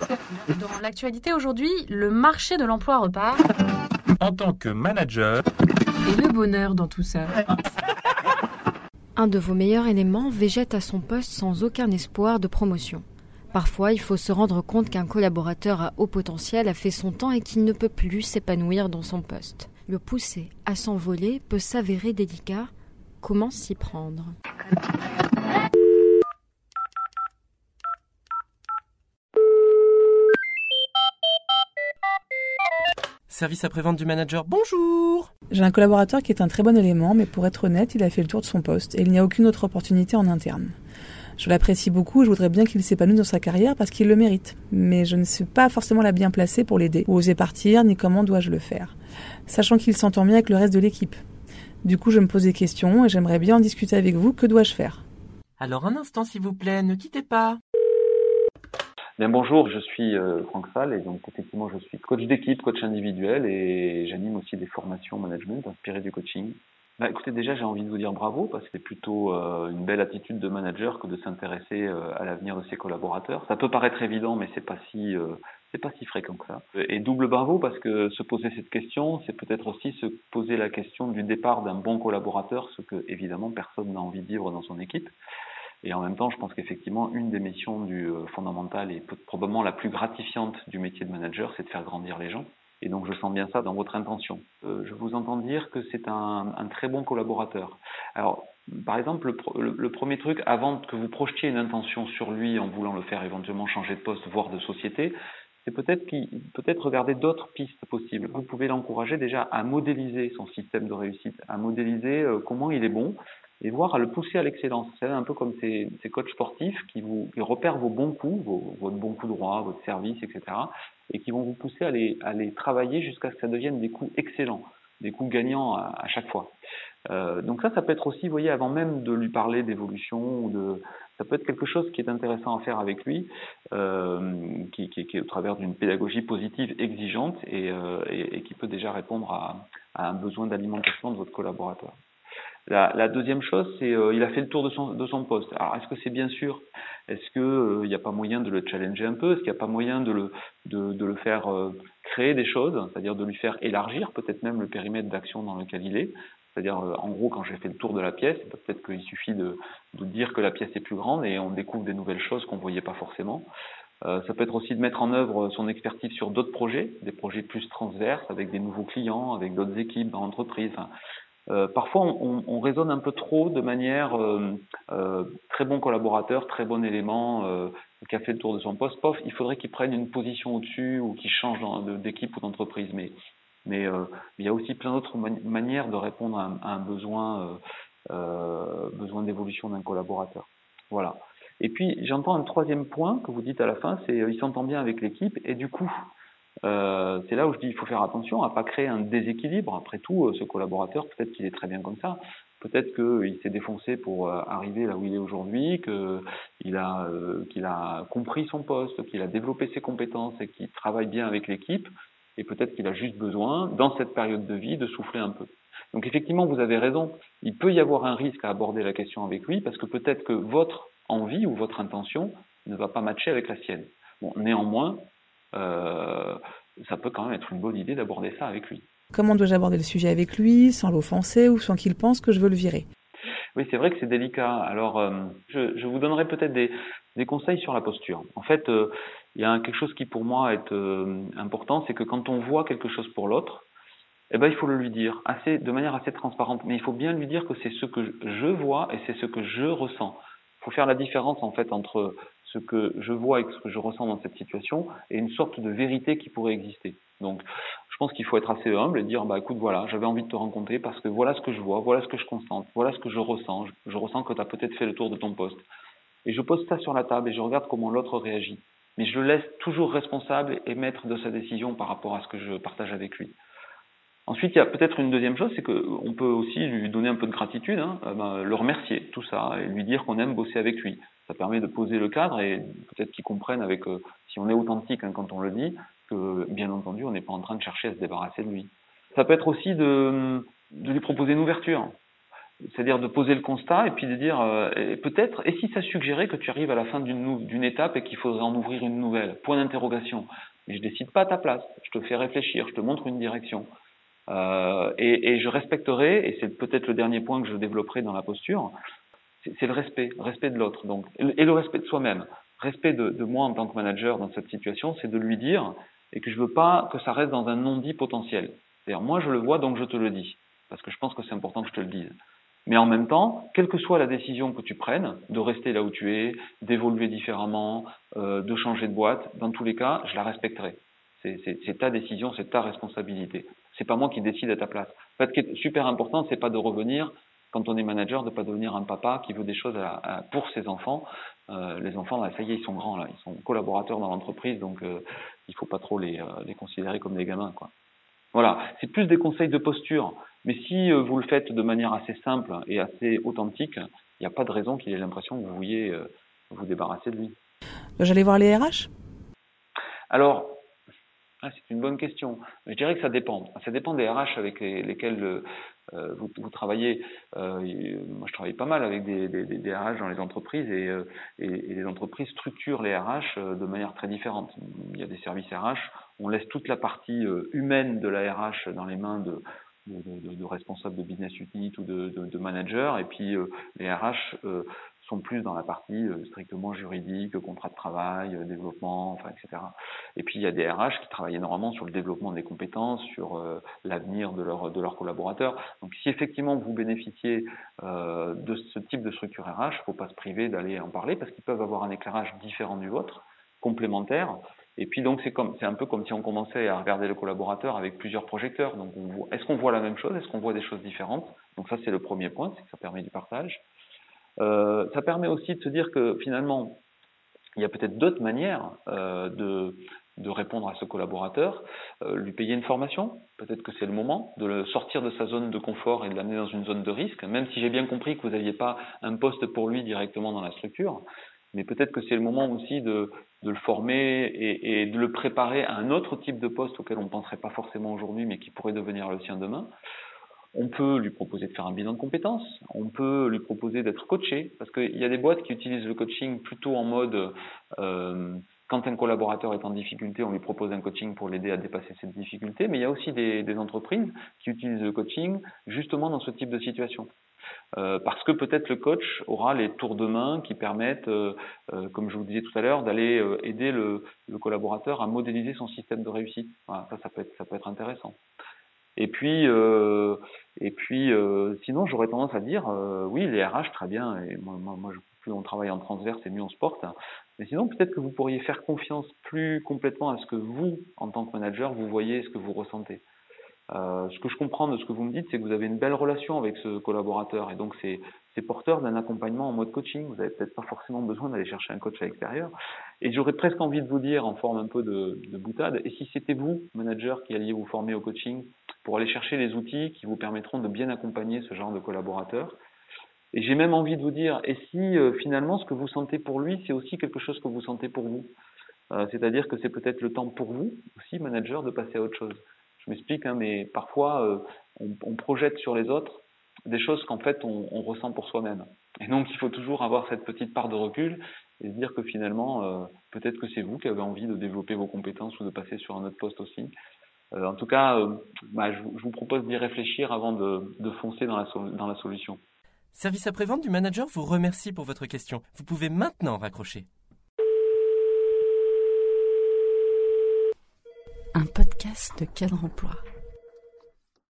Dans l'actualité aujourd'hui, le marché de l'emploi repart. En tant que manager, Et le bonheur dans tout ça. Un de vos meilleurs éléments végète à son poste sans aucun espoir de promotion. Parfois, il faut se rendre compte qu'un collaborateur à haut potentiel a fait son temps et qu'il ne peut plus s'épanouir dans son poste. Le pousser à s'envoler peut s'avérer délicat. Comment s'y prendre? Service après-vente du manager, bonjour J'ai un collaborateur qui est un très bon élément, mais pour être honnête, il a fait le tour de son poste et il n'y a aucune autre opportunité en interne. Je l'apprécie beaucoup et je voudrais bien qu'il s'épanouisse dans sa carrière parce qu'il le mérite. Mais je ne suis pas forcément la bien placée pour l'aider, ou oser partir, ni comment dois-je le faire. Sachant qu'il s'entend bien avec le reste de l'équipe. Du coup, je me pose des questions et j'aimerais bien en discuter avec vous. Que dois-je faire? Alors un instant s'il vous plaît, ne quittez pas Bien, bonjour, je suis euh, Franck Salle et donc effectivement je suis coach d'équipe, coach individuel et j'anime aussi des formations management inspirées du coaching. Bah, écoutez, déjà j'ai envie de vous dire bravo parce que c'est plutôt euh, une belle attitude de manager que de s'intéresser euh, à l'avenir de ses collaborateurs. Ça peut paraître évident, mais c'est pas si c'est pas si fréquent que ça. Et double bravo parce que se poser cette question, c'est peut-être aussi se poser la question du départ d'un bon collaborateur, ce que évidemment personne n'a envie de vivre dans son équipe. Et en même temps, je pense qu'effectivement, une des missions du euh, fondamentales et probablement la plus gratifiante du métier de manager, c'est de faire grandir les gens. Et donc, je sens bien ça dans votre intention. Euh, je vous entends dire que c'est un, très bon collaborateur. Alors, par exemple, le, premier truc, avant que vous projetiez une intention sur lui en voulant le faire éventuellement changer de poste, voire de société, c'est peut-être regarder d'autres pistes possibles. Vous pouvez l'encourager déjà à modéliser son système de réussite, à modéliser euh, comment il est bon, et voir à le pousser à l'excellence. C'est un peu comme ces, coachs sportifs qui vous qui repèrent vos bons coups, vos, votre bon coup droit, votre service, etc. et qui vont vous pousser à les, à les travailler jusqu'à ce que ça devienne des coups excellents, des coups gagnants à, chaque fois. Euh, donc ça, ça peut être aussi, vous voyez, avant même de lui parler d'évolution de, ça peut être quelque chose qui est intéressant à faire avec lui, euh, qui, qui, est au travers d'une pédagogie positive exigeante et, euh, et, et qui peut déjà répondre à, à un besoin d'alimentation de votre collaborateur. La, la deuxième chose, c'est euh, il a fait le tour de son, de son poste. Alors, est-ce que c'est bien sûr? Est-ce que euh, n'y a pas moyen de le challenger un peu? Est-ce qu'il n'y a pas moyen de le, de, de le faire euh, créer des choses, c'est-à-dire de lui faire élargir peut-être même le périmètre d'action dans lequel il est? C'est-à-dire, euh, en gros, quand j'ai fait le tour de la pièce, peut-être qu'il suffit de, de dire que la pièce est plus grande et on découvre des nouvelles choses qu'on voyait pas forcément. Euh, ça peut être aussi de mettre en œuvre son expertise sur d'autres projets, des projets plus transverses avec des nouveaux clients, avec d'autres équipes dans euh, parfois, on, on, raisonne un peu trop de manière euh, euh, très bon collaborateur, très bon élément qui a fait le tour de son poste. Pof, il faudrait qu'il prenne une position au-dessus ou qu'il change d'équipe ou d'entreprise. Mais, il y a aussi plein d'autres man manières de répondre à un, à un besoin, besoin d'évolution d'un collaborateur. Voilà. Et puis, j'entends un troisième point que vous dites à la fin, c'est il s'entend bien avec l'équipe et du coup, euh, c'est là où je dis il faut faire attention à pas créer un déséquilibre. Après tout, euh, ce collaborateur, peut-être qu'il est très bien comme ça. Peut-être qu'il s'est défoncé pour euh, arriver là où il est aujourd'hui, qu'il a, euh, qu'il a compris son poste, qu'il a développé ses compétences et qu'il travaille bien avec l'équipe. Et peut-être qu'il a juste besoin, dans cette période de vie, de souffler un peu. Donc effectivement, vous avez raison. Il peut y avoir un risque à aborder la question avec lui parce que peut-être que votre envie ou votre intention ne va pas matcher avec la sienne. Bon, néanmoins, ça peut quand même être une bonne idée d'aborder ça avec lui. Comment dois-je aborder le sujet avec lui, sans l'offenser ou sans qu'il pense que je veux le virer? Oui, c'est vrai que c'est délicat. Alors, euh, je, je, vous donnerai peut-être des, des, conseils sur la posture. En fait, euh, il y a quelque chose qui pour moi est euh, important, c'est que quand on voit quelque chose pour l'autre, eh ben, il faut le lui dire assez, de manière assez transparente. Mais il faut bien lui dire que c'est ce que je vois et c'est ce que je ressens. Il faut faire la différence en fait entre ce que je vois et ce que je ressens dans cette situation et une sorte de vérité qui pourrait exister. Donc, je pense qu'il faut être assez humble et dire, bah écoute, voilà, j'avais envie de te rencontrer parce que voilà ce que je vois, voilà ce que je constate, voilà ce que je ressens. Je, ressens que tu as peut-être fait le tour de ton poste. Et je pose ça sur la table et je regarde comment l'autre réagit. Mais je le laisse toujours responsable et maître de sa décision par rapport à ce que je partage avec lui. Ensuite, il y a peut-être une deuxième chose, c'est qu'on peut aussi lui donner un peu de gratitude, hein, ben, le remercier, tout ça, et lui dire qu'on aime bosser avec lui. Ça permet de poser le cadre et peut-être qu'il comprenne avec, euh, si on est authentique hein, quand on le dit, que bien entendu, on n'est pas en train de chercher à se débarrasser de lui. Ça peut être aussi de, lui proposer une ouverture. c'est-à-dire de poser le constat et puis de dire euh, peut-être et si ça suggérait que tu arrives à la fin d'une d'une étape et qu'il faudrait en ouvrir une nouvelle? Point d'interrogation mais je décide pas à ta place je te fais réfléchir je te montre une direction euh, et, et, je respecterai et c'est peut-être le dernier point que je développerai dans la posture c'est le respect respect de l'autre donc et le respect de soi-même respect de, moi en tant que manager dans cette situation c'est de lui dire et que je veux pas que ça reste dans un non-dit potentiel c'est-à-dire moi je le vois donc je te le dis parce que je pense que c'est important que je te le dise mais en même temps, quelle que soit la décision que tu prennes, de rester là où tu es, d'évoluer différemment, euh, de changer de boîte, dans tous les cas, je la respecterai. C'est ta décision, c'est ta responsabilité. C'est pas moi qui décide à ta place. En fait, ce qui est super important, c'est pas de revenir quand on est manager, de pas devenir un papa qui veut des choses à, à, pour ses enfants. Euh, les enfants, là, ça y est, ils sont grands, là, ils sont collaborateurs dans l'entreprise, donc euh, il faut pas trop les, euh, les considérer comme des gamins, quoi. Voilà, c'est plus des conseils de posture. Mais si vous le faites de manière assez simple et assez authentique, il n'y a pas de raison qu'il ait l'impression que vous vouliez vous débarrasser de lui. J'allais voir les RH Alors, ah, c'est une bonne question. Je dirais que ça dépend. Ça dépend des RH avec lesquels euh, vous, vous, travaillez. Euh, moi, je travaille pas mal avec des, des, des RH dans les entreprises et, et, et, les entreprises structurent les RH de manière très différente. Il y a des services RH, on laisse toute la partie humaine de la RH dans les mains de, de, de, de, responsables de business unit ou de, managers, et puis euh, les RH euh, sont plus dans la partie euh, strictement juridique, contrat de travail, euh, développement, etc. Et puis il y a des RH qui travaillent énormément sur le développement des compétences, sur euh, l'avenir de, leur, de leurs collaborateurs. Donc si effectivement vous bénéficiez de ce type de structure RH, il ne faut pas se priver d'aller en parler parce qu'ils peuvent avoir un éclairage différent du vôtre, complémentaire. Et puis donc c'est c'est un peu comme si on commençait à regarder le collaborateur avec plusieurs projecteurs. Donc est-ce qu'on voit la même chose? Est-ce qu'on voit des choses différentes? Donc ça c'est le premier point, c'est que ça permet du partage. Euh, ça permet aussi de se dire que finalement il y a peut-être d'autres manières euh, de, de répondre à ce collaborateur, euh, lui payer une formation, peut-être que c'est le moment de le sortir de sa zone de confort et de l'amener dans une zone de risque, même si j'ai bien compris que vous n'aviez pas un poste pour lui directement dans la structure mais peut-être que c'est le moment aussi de, de le former et, et, de le préparer à un autre type de poste auquel on ne penserait pas forcément aujourd'hui, mais qui pourrait devenir le sien demain. On peut lui proposer de faire un bilan de compétences, on peut lui proposer d'être coaché, parce qu'il y a des boîtes qui utilisent le coaching plutôt en mode euh, quand un collaborateur est en difficulté, on lui propose un coaching pour l'aider à dépasser cette difficulté, mais il y a aussi des, entreprises qui utilisent le coaching justement dans ce type de situation. Euh, parce que peut-être le coach aura les tours de main qui permettent, euh, comme je vous disais tout à l'heure, d'aller aider le, le, collaborateur à modéliser son système de réussite. Voilà, ça, ça peut être, ça peut être intéressant. Et puis, euh, et puis, sinon, j'aurais tendance à dire, oui, les RH très bien. Et moi, moi, moi, plus on travaille en transverse, et mieux on se porte. Mais sinon, peut-être que vous pourriez faire confiance plus complètement à ce que vous, en tant que manager, vous voyez, ce que vous ressentez. Euh, ce que je comprends de ce que vous me dites, c'est que vous avez une belle relation avec ce collaborateur et donc c'est porteur d'un accompagnement en mode coaching. Vous n'avez peut-être pas forcément besoin d'aller chercher un coach à l'extérieur. Et j'aurais presque envie de vous dire en forme un peu de, de boutade, et si c'était vous, manager, qui alliez vous former au coaching pour aller chercher les outils qui vous permettront de bien accompagner ce genre de collaborateur et j'ai même envie de vous dire, et si euh, finalement ce que vous sentez pour lui, c'est aussi quelque chose que vous sentez pour vous? Euh, C'est-à-dire que c'est peut-être le temps pour vous aussi, manager, de passer à autre chose je m'explique, hein, mais parfois euh, on, projette sur les autres des choses qu'en fait on, on, ressent pour soi-même. Et donc il faut toujours avoir cette petite part de recul et se dire que finalement peut-être que c'est vous qui avez envie de développer vos compétences ou de passer sur un autre poste aussi. Euh, en tout cas, euh, bah, je, je, vous propose d'y réfléchir avant de, de foncer dans la, dans la solution. Service après-vente du manager vous remercie pour votre question. Vous pouvez maintenant raccrocher. un podcast de cadre emploi.